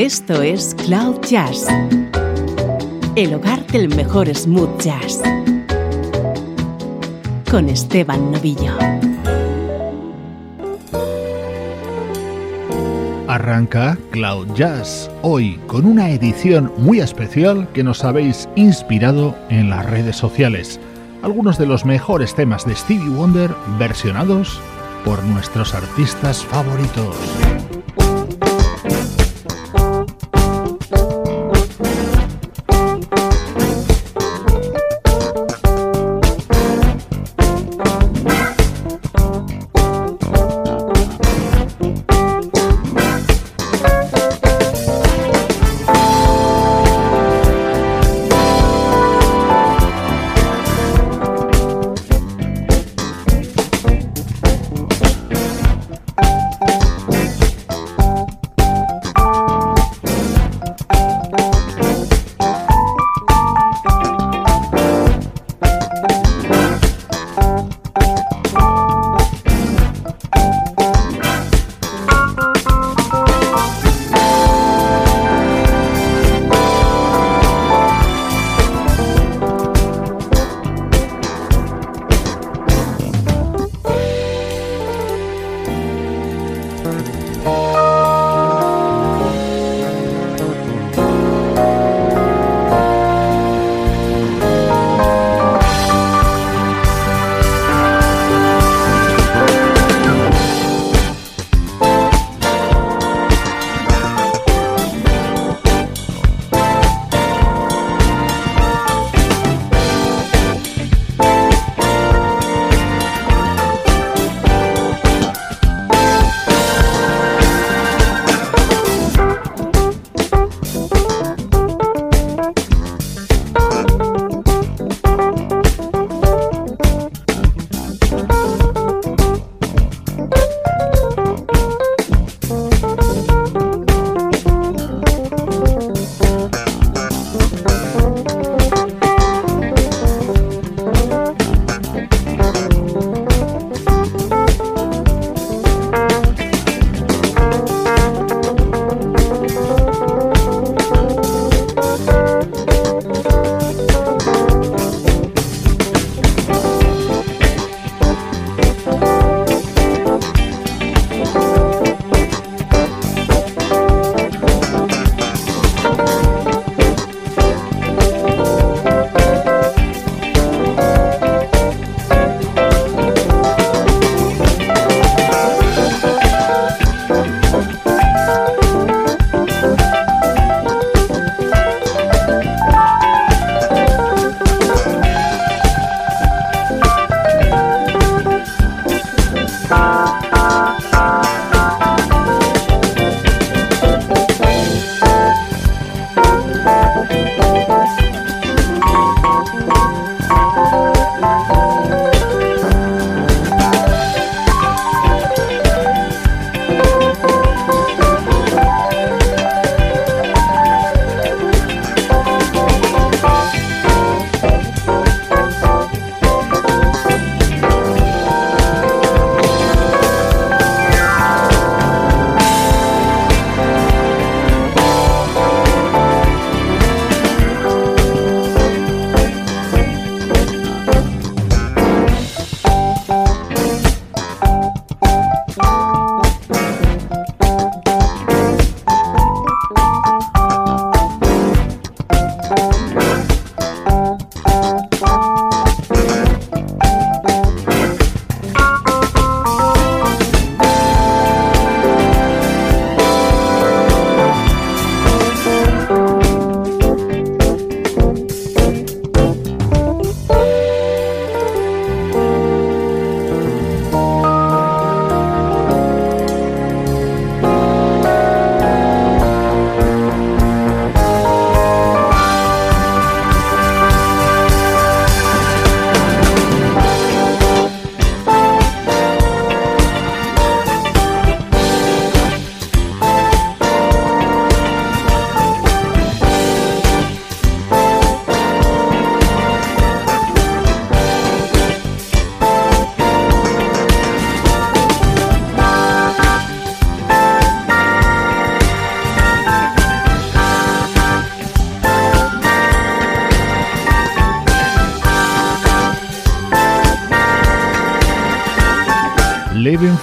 Esto es Cloud Jazz, el hogar del mejor smooth jazz, con Esteban Novillo. Arranca Cloud Jazz, hoy con una edición muy especial que nos habéis inspirado en las redes sociales. Algunos de los mejores temas de Stevie Wonder versionados por nuestros artistas favoritos.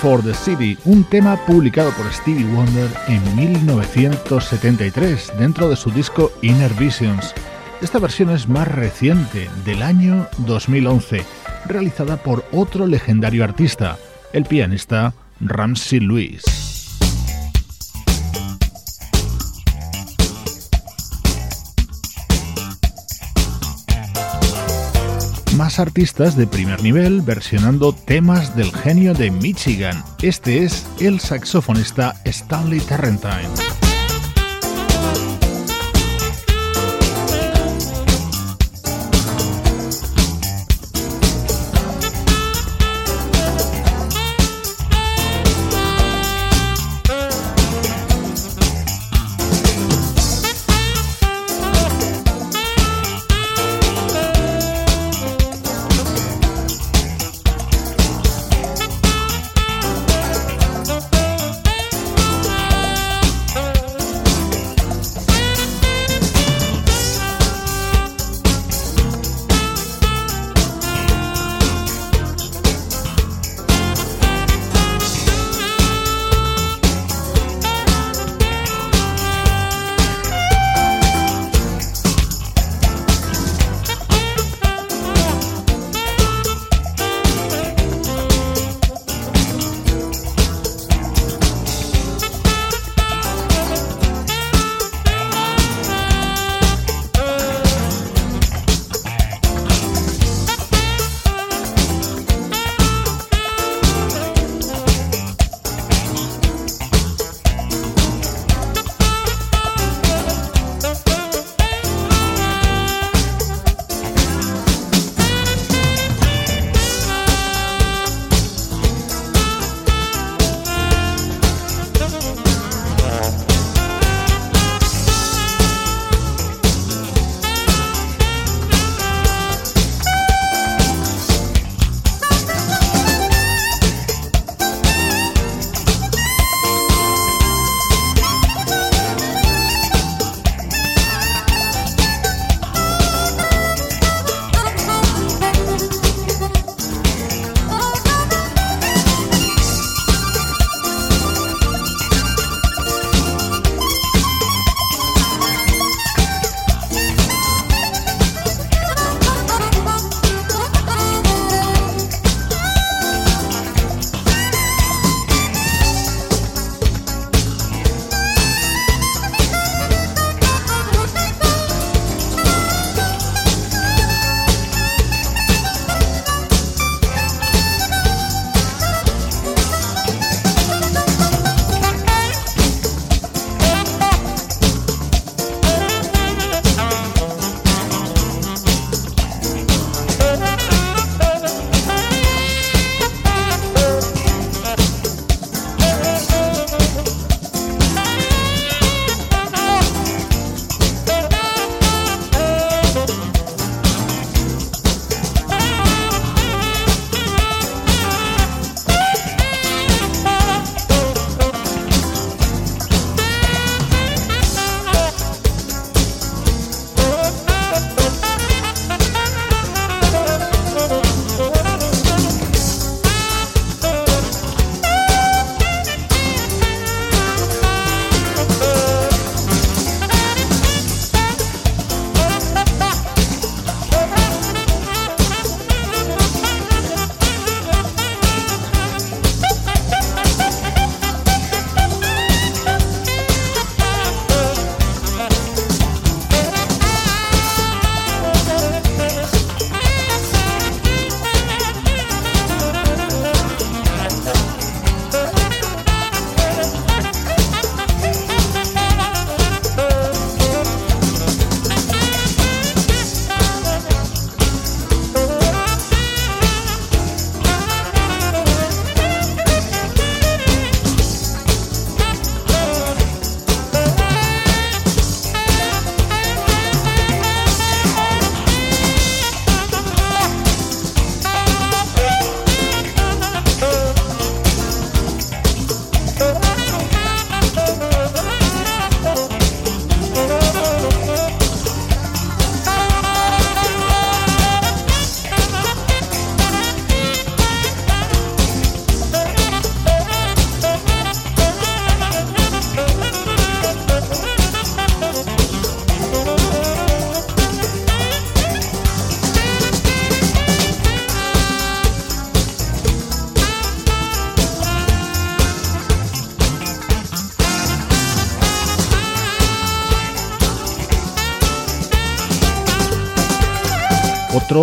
For the City, un tema publicado por Stevie Wonder en 1973 dentro de su disco Inner Visions. Esta versión es más reciente, del año 2011, realizada por otro legendario artista, el pianista Ramsey Lewis. Artistas de primer nivel versionando temas del genio de Michigan. Este es el saxofonista Stanley Tarrantine.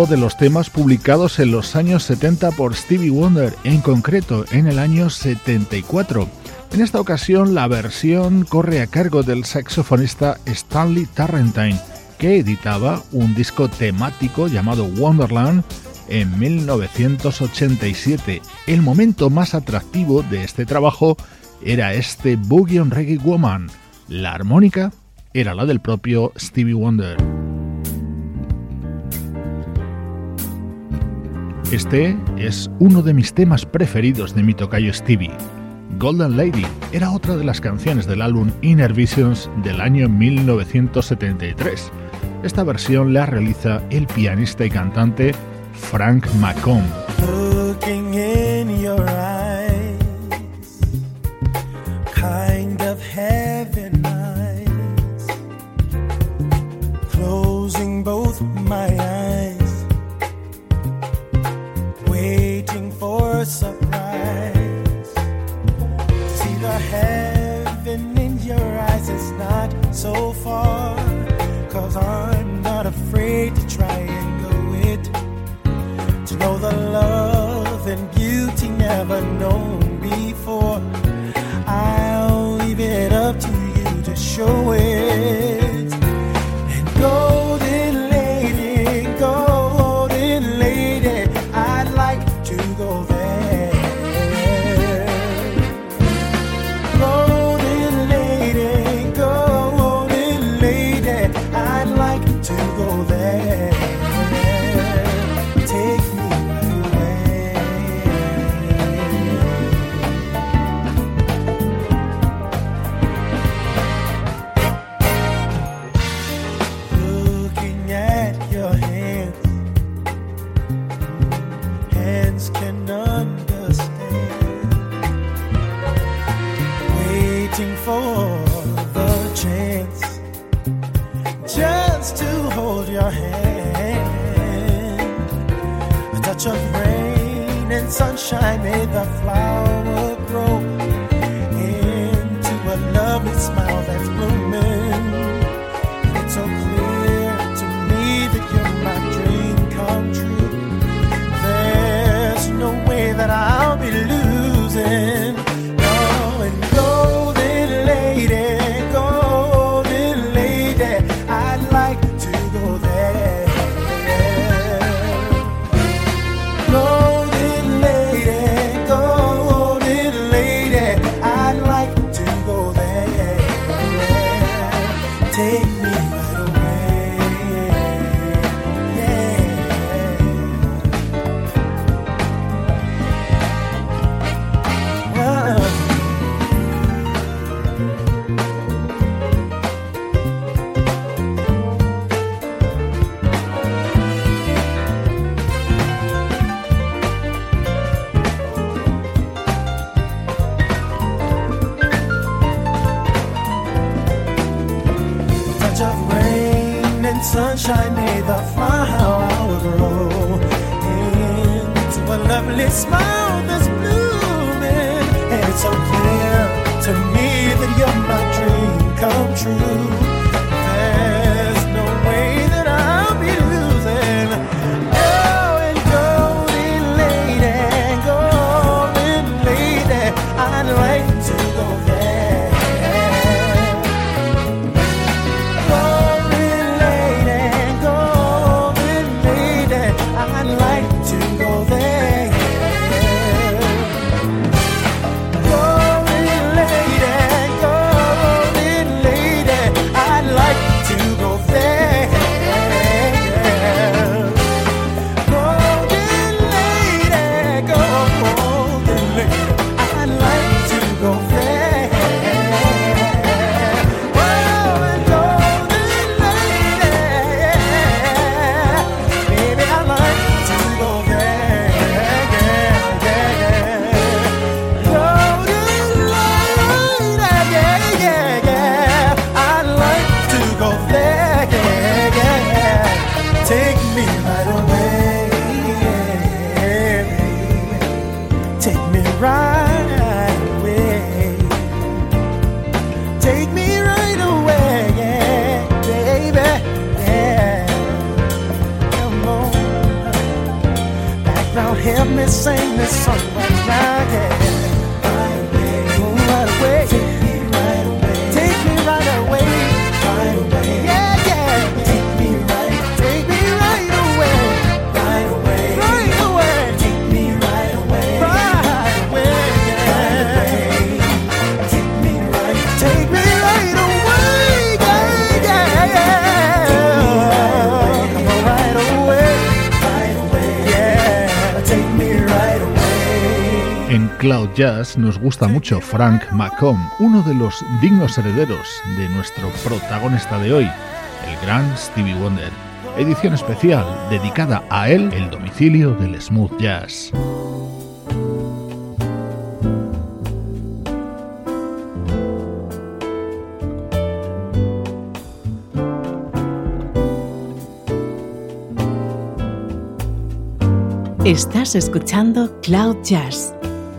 De los temas publicados en los años 70 por Stevie Wonder, en concreto en el año 74. En esta ocasión la versión corre a cargo del saxofonista Stanley Tarrantine, que editaba un disco temático llamado Wonderland en 1987. El momento más atractivo de este trabajo era este Boogie on Reggae Woman. La armónica era la del propio Stevie Wonder. Este es uno de mis temas preferidos de mi tocayo Stevie. Golden Lady era otra de las canciones del álbum Inner Visions del año 1973. Esta versión la realiza el pianista y cantante Frank McComb. Sunshine made the flower Jazz nos gusta mucho Frank McComb, uno de los dignos herederos de nuestro protagonista de hoy, el gran Stevie Wonder. Edición especial dedicada a él, el domicilio del smooth jazz. Estás escuchando Cloud Jazz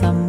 my face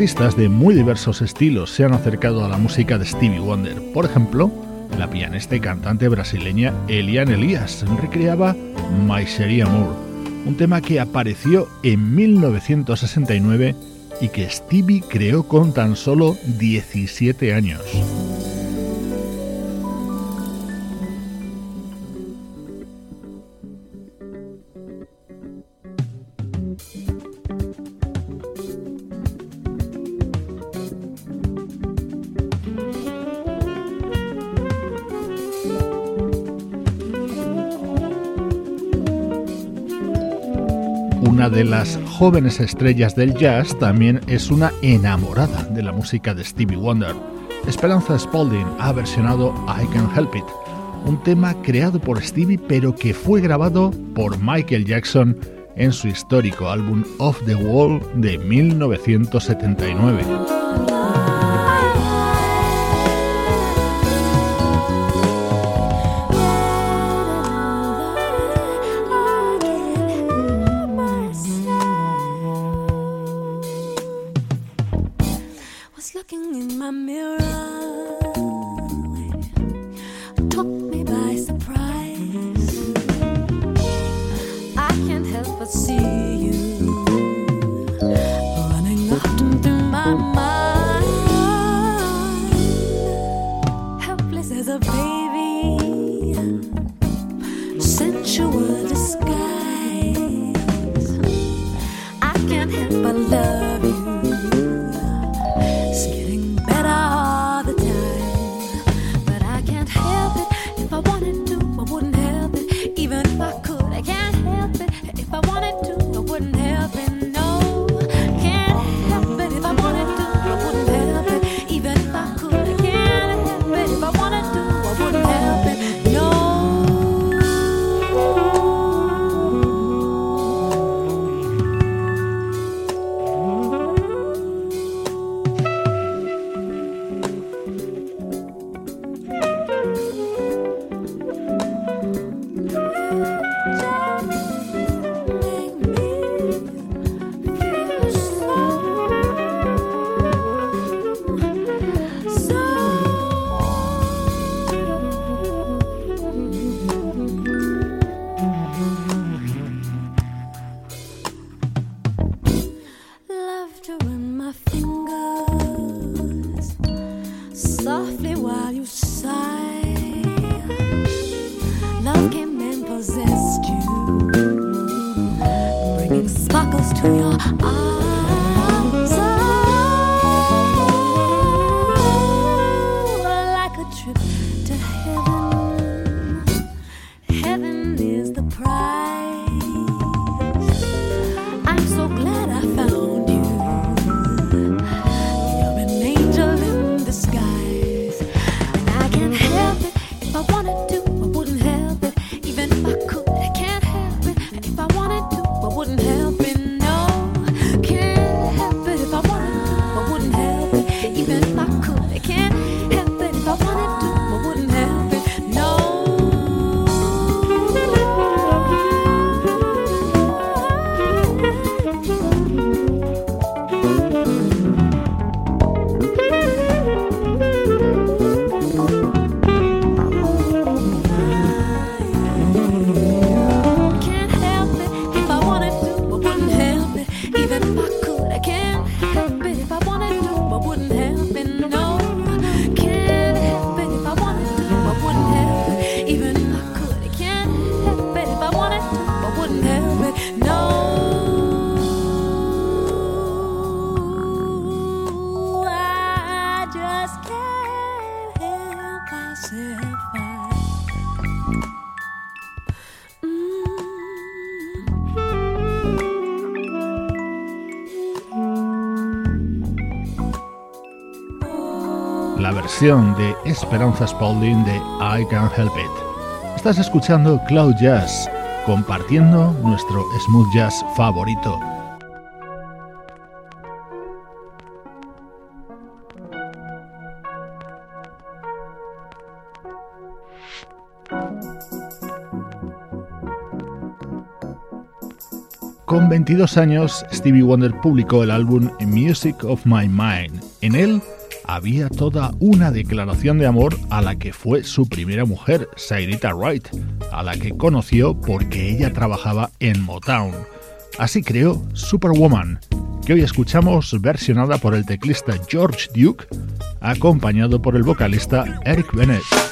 Artistas de muy diversos estilos se han acercado a la música de Stevie Wonder. Por ejemplo, la pianista y cantante brasileña Eliane Elias recreaba My Cherie Amour, un tema que apareció en 1969 y que Stevie creó con tan solo 17 años. Las jóvenes estrellas del jazz, también es una enamorada de la música de Stevie Wonder. Esperanza Spalding ha versionado I Can Help It, un tema creado por Stevie pero que fue grabado por Michael Jackson en su histórico álbum Off the Wall de 1979. De Esperanza Spalding de I Can't Help It. Estás escuchando Cloud Jazz, compartiendo nuestro smooth jazz favorito. Con 22 años, Stevie Wonder publicó el álbum Music of My Mind. En él había toda una declaración de amor a la que fue su primera mujer, Sairita Wright, a la que conoció porque ella trabajaba en Motown. Así creó Superwoman, que hoy escuchamos versionada por el teclista George Duke, acompañado por el vocalista Eric Bennett.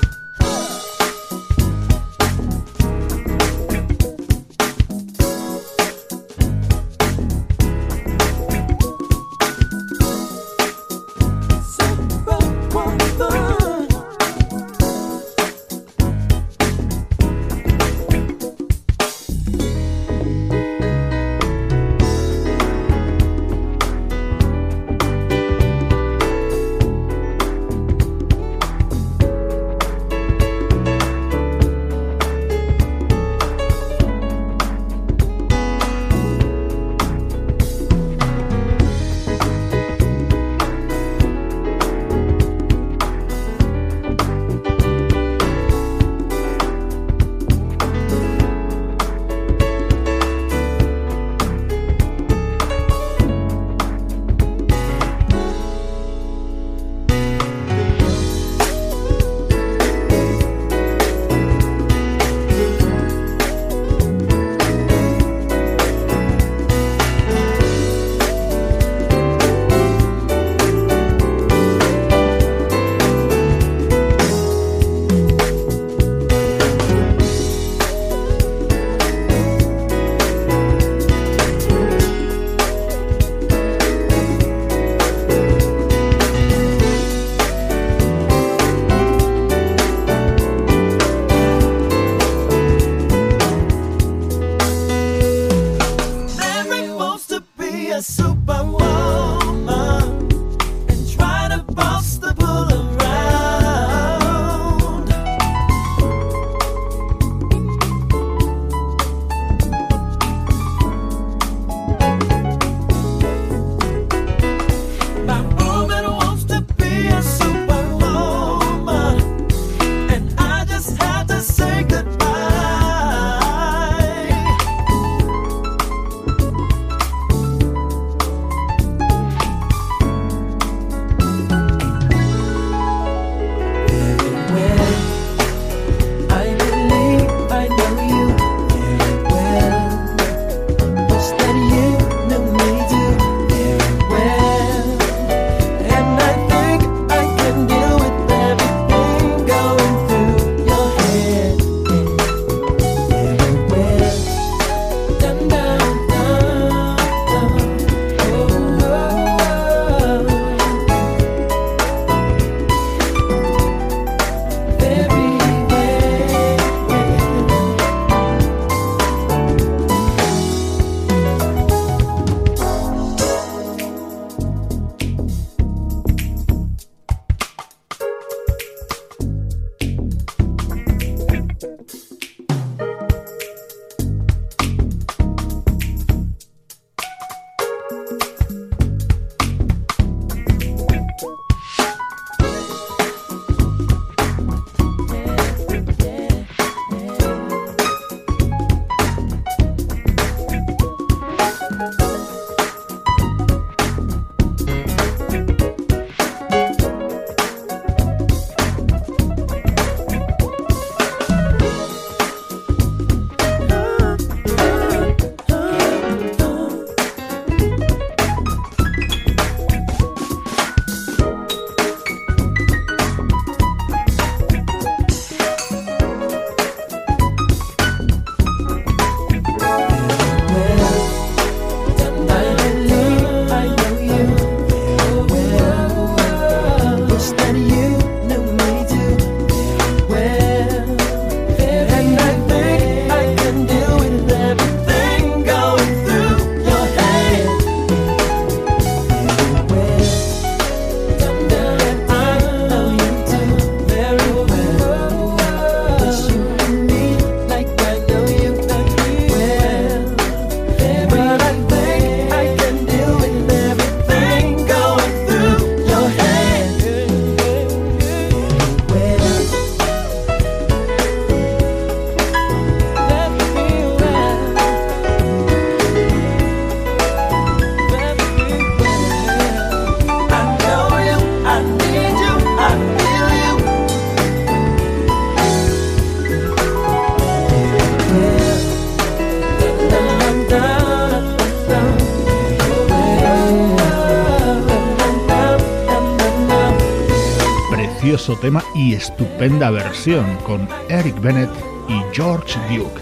Tema y estupenda versión con Eric Bennett y George Duke.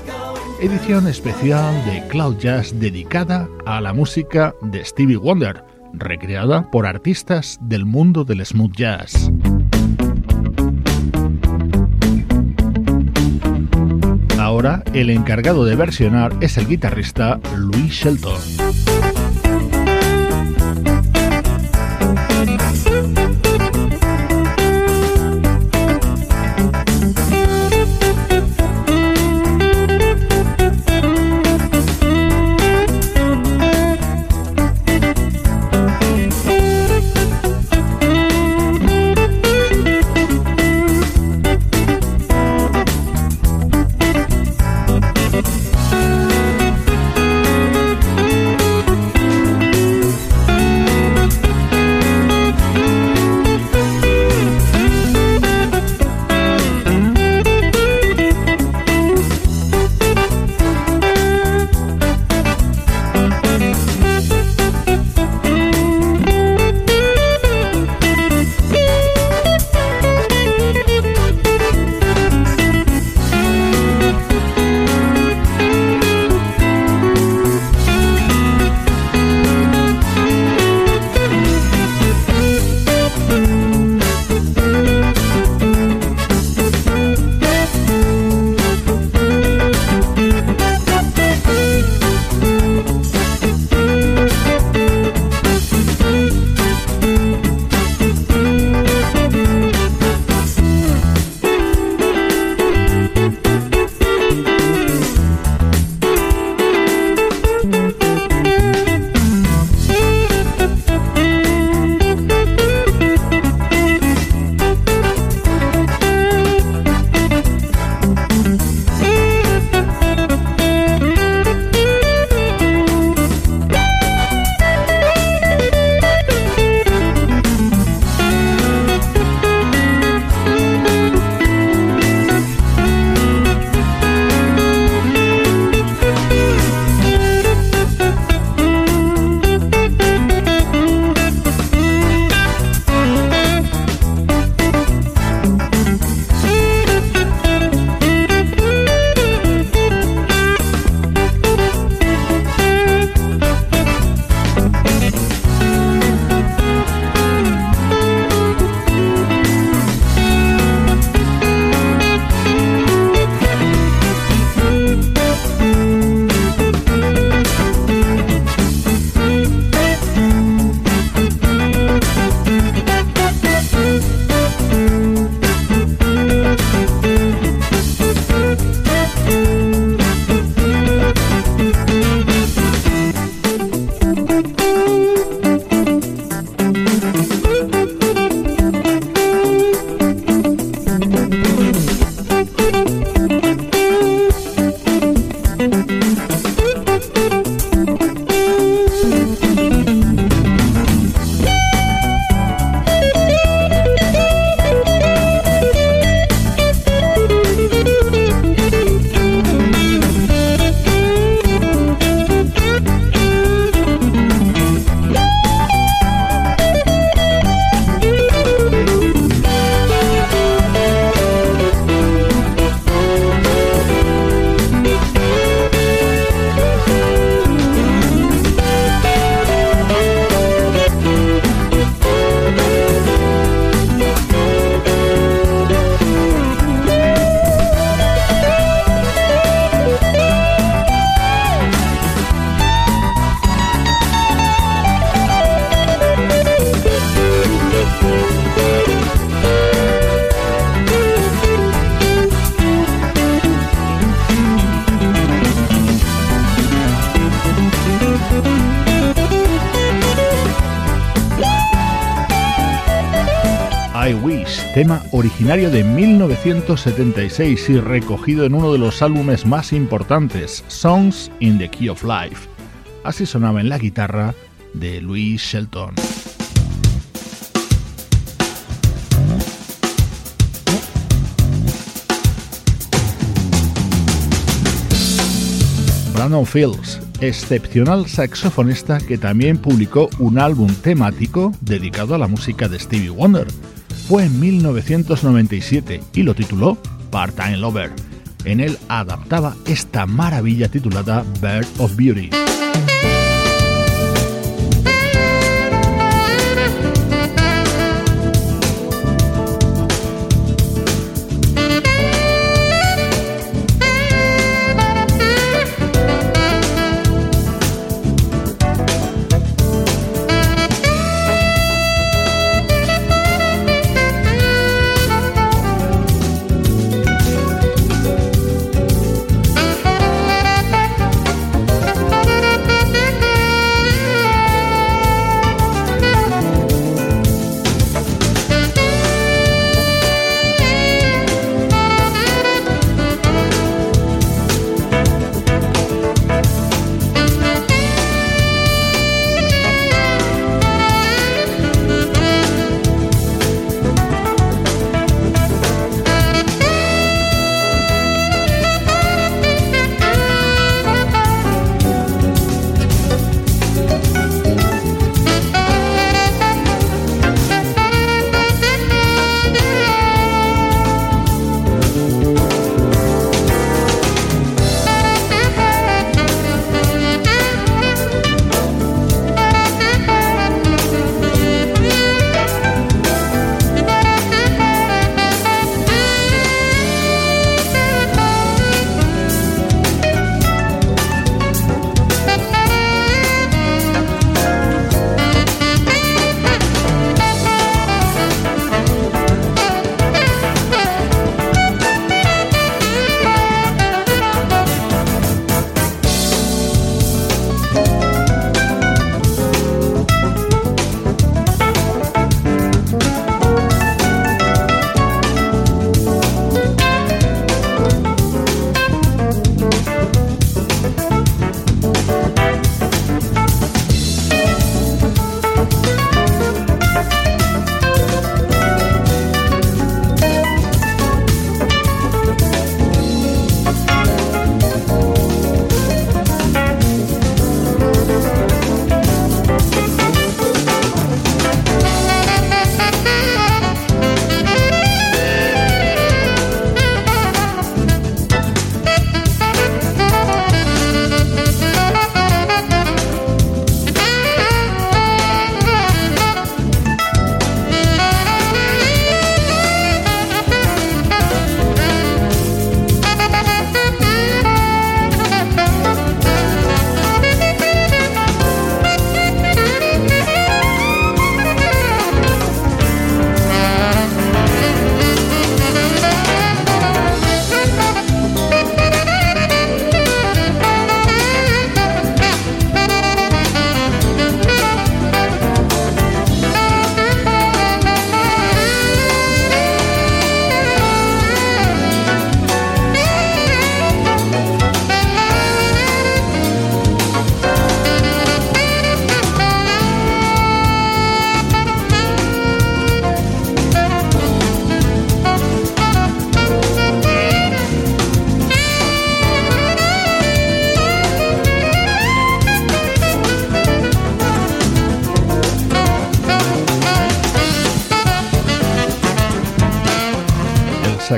Edición especial de Cloud Jazz dedicada a la música de Stevie Wonder, recreada por artistas del mundo del smooth jazz. Ahora el encargado de versionar es el guitarrista Louis Shelton. Tema originario de 1976 y recogido en uno de los álbumes más importantes, Songs in the Key of Life. Así sonaba en la guitarra de Louis Shelton. Brandon Fields, excepcional saxofonista que también publicó un álbum temático dedicado a la música de Stevie Wonder fue en 1997 y lo tituló Part-Time Lover. En él adaptaba esta maravilla titulada Bird of Beauty.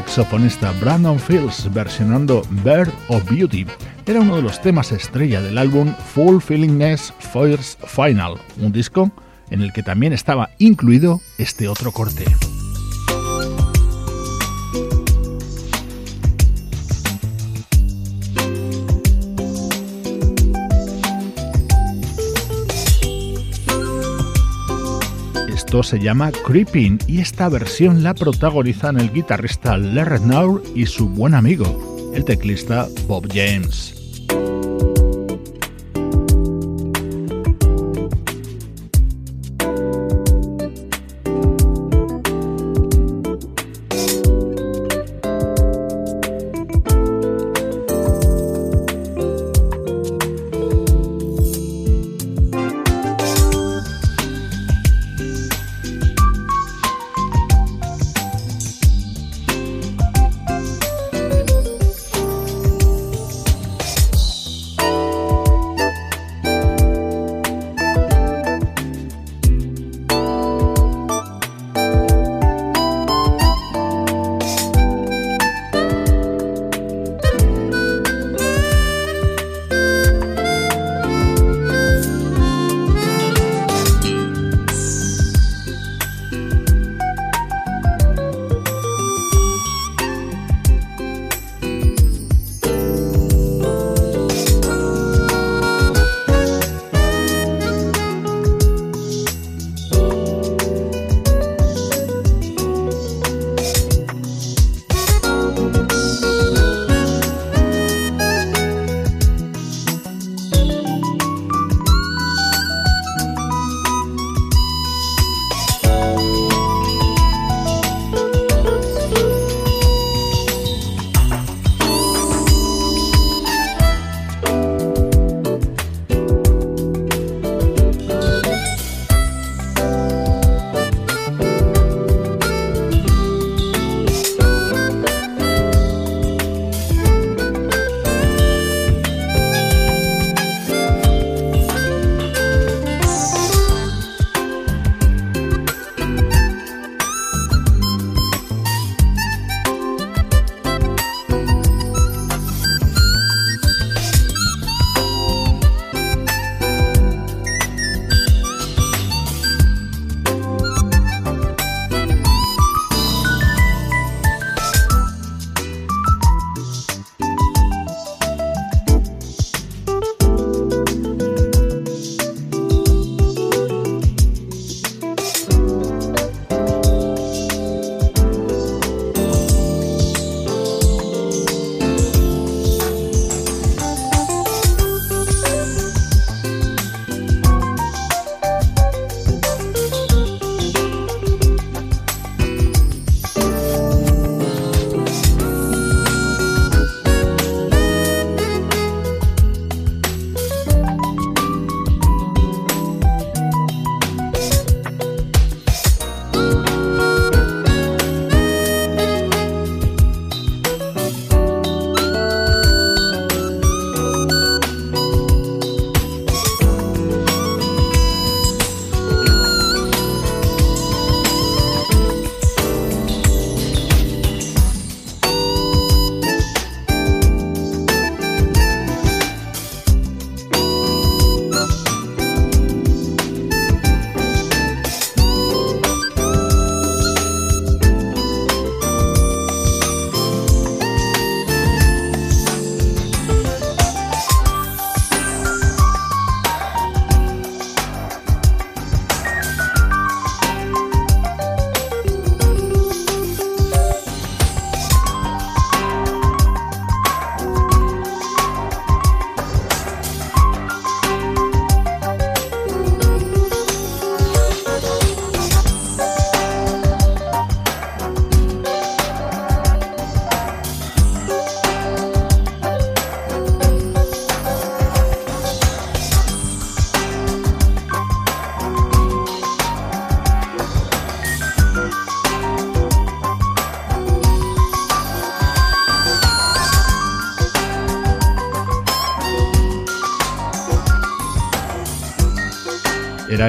Saxofonista Brandon Fields versionando Bird of Beauty. Era uno de los temas estrella del álbum Fulfillingness First Final, un disco en el que también estaba incluido este otro corte. Esto se llama Creeping y esta versión la protagonizan el guitarrista Larry Naur y su buen amigo, el teclista Bob James.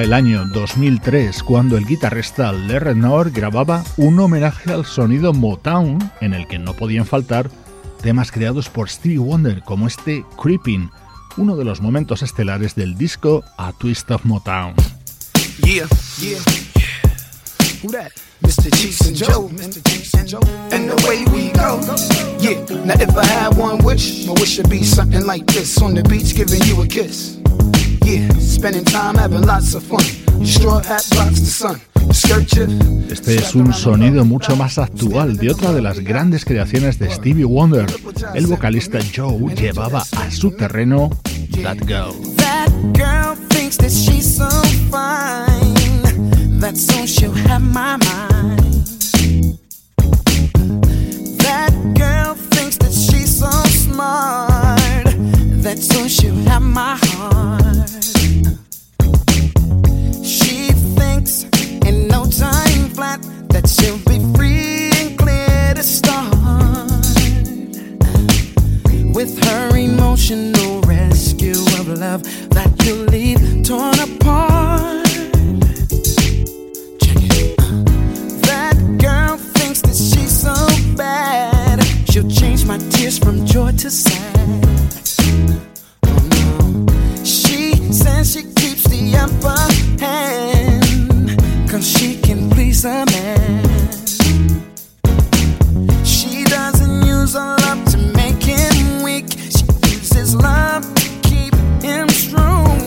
El año 2003 cuando el guitarrista Larry Nord grababa un homenaje al sonido Motown en el que no podían faltar temas creados por Stevie Wonder como este Creeping, uno de los momentos estelares del disco A Twist of Motown. Yeah, yeah, yeah. Who that? Mr. Cheeks and Joe. Mr. Cheeks and Joe. And the way we go. Yeah, now if I had one wish, my wish would be something like this on the beach giving you a kiss. Este es un sonido mucho más actual de otra de las grandes creaciones de Stevie Wonder. El vocalista Joe llevaba a su terreno That Girl. That girl thinks that she's so fine. That so she'll have my mind. That girl thinks that she's so smart. That so she'll have my heart. She thinks in no time flat that she'll be free and clear to start with her emotional rescue of love that you leave torn apart. Check it. That girl thinks that she's so bad. She'll change my tears from joy to sad. and she keeps the upper hand. Cause she can please a man. She doesn't use her love to make him weak, she uses love to keep him strong.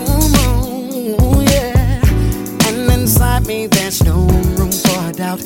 Ooh, yeah. And inside me, there's no room for doubt.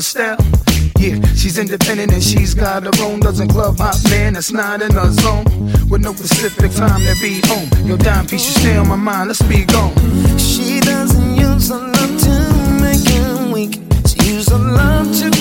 Style. Yeah, she's independent and she's got her own Doesn't club hop man that's not in her zone. With no specific time to be home. Your dime piece, you stay on my mind, let's be gone. She doesn't use her love to make him weak. She uses her love to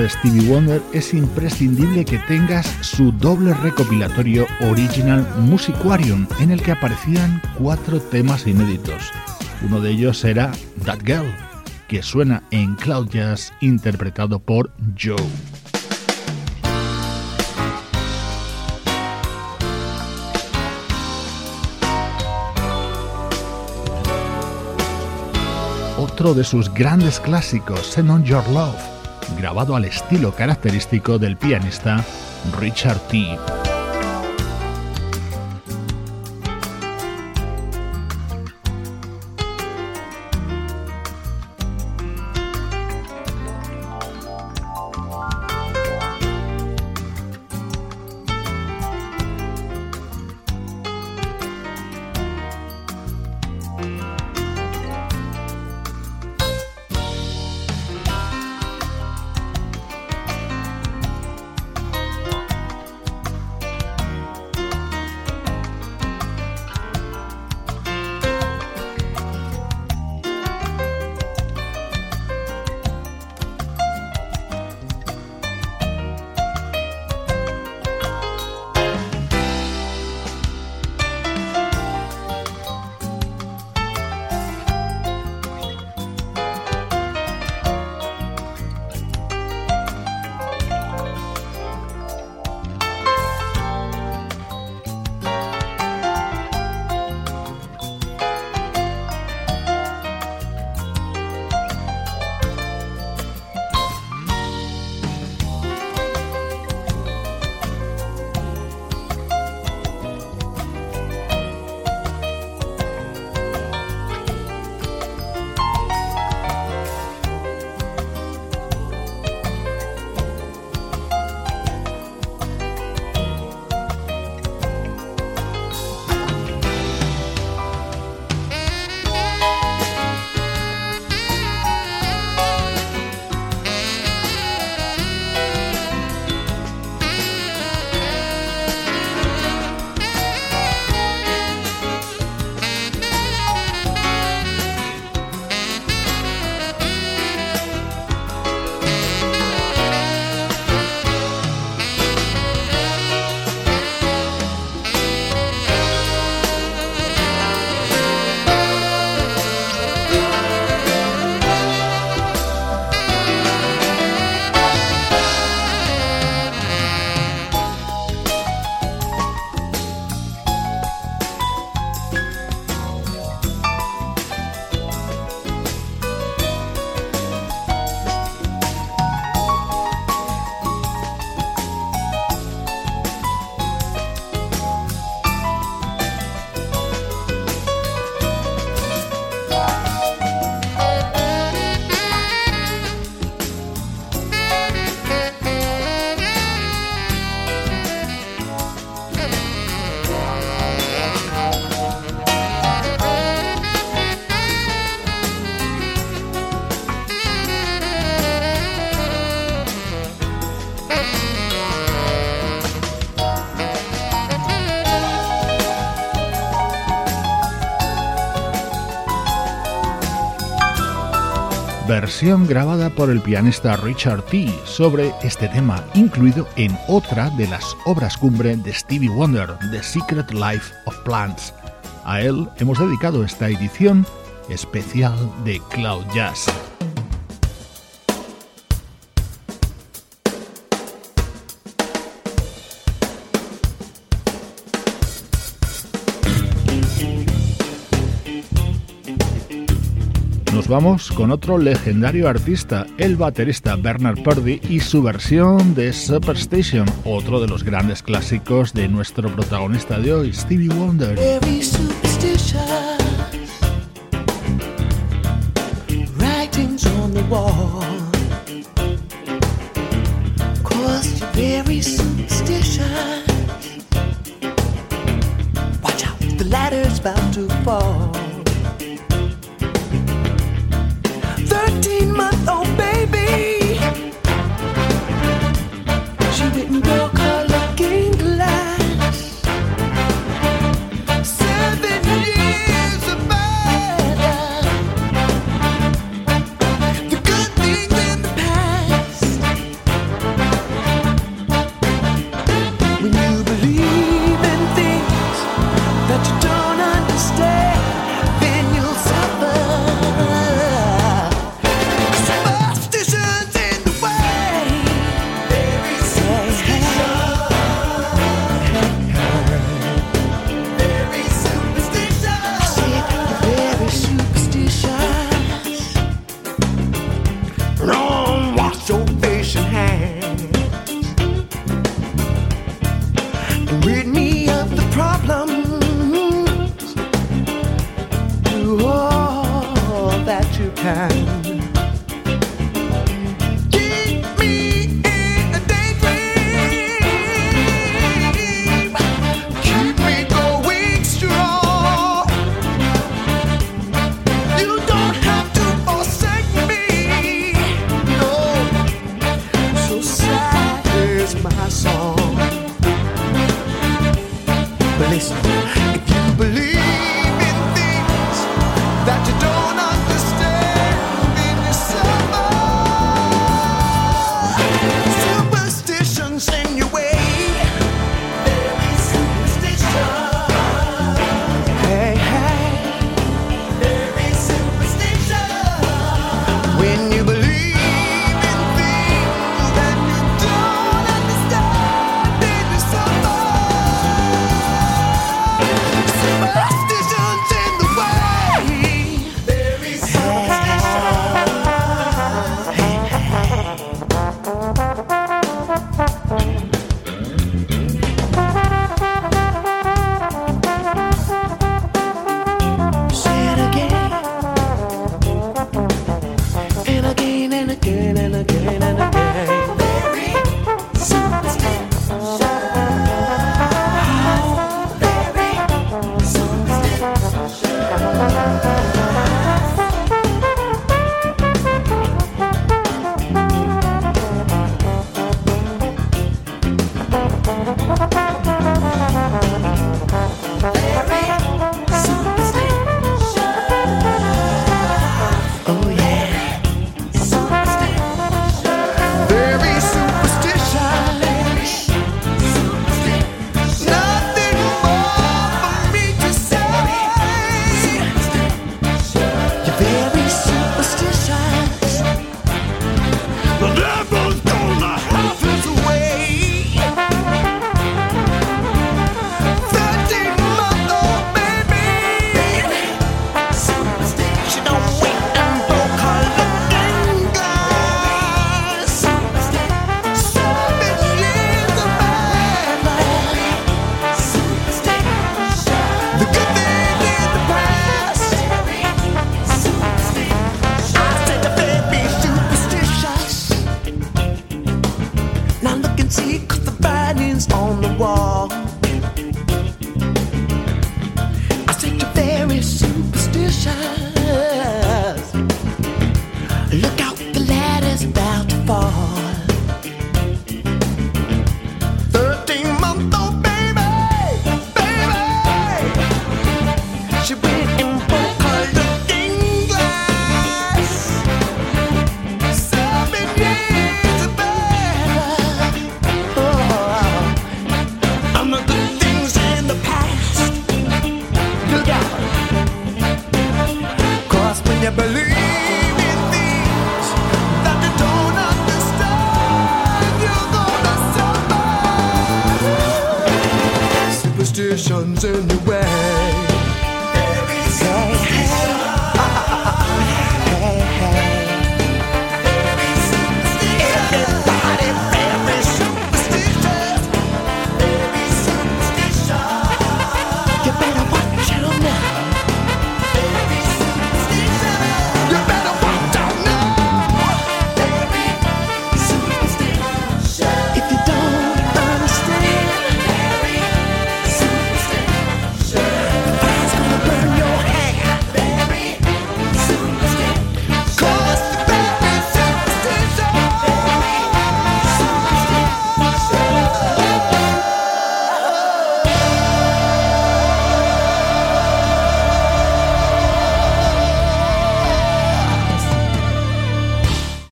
de Stevie Wonder, es imprescindible que tengas su doble recopilatorio Original Musicarium, en el que aparecían cuatro temas inéditos. Uno de ellos era That Girl, que suena en Cloud Jazz interpretado por Joe. otro de sus grandes clásicos, Send On Your Love, grabado al estilo característico del pianista Richard T. grabada por el pianista Richard T. sobre este tema, incluido en otra de las obras cumbre de Stevie Wonder, The Secret Life of Plants. A él hemos dedicado esta edición especial de Cloud Jazz. Vamos con otro legendario artista, el baterista Bernard Purdy y su versión de Superstation, otro de los grandes clásicos de nuestro protagonista de hoy, Stevie Wonder.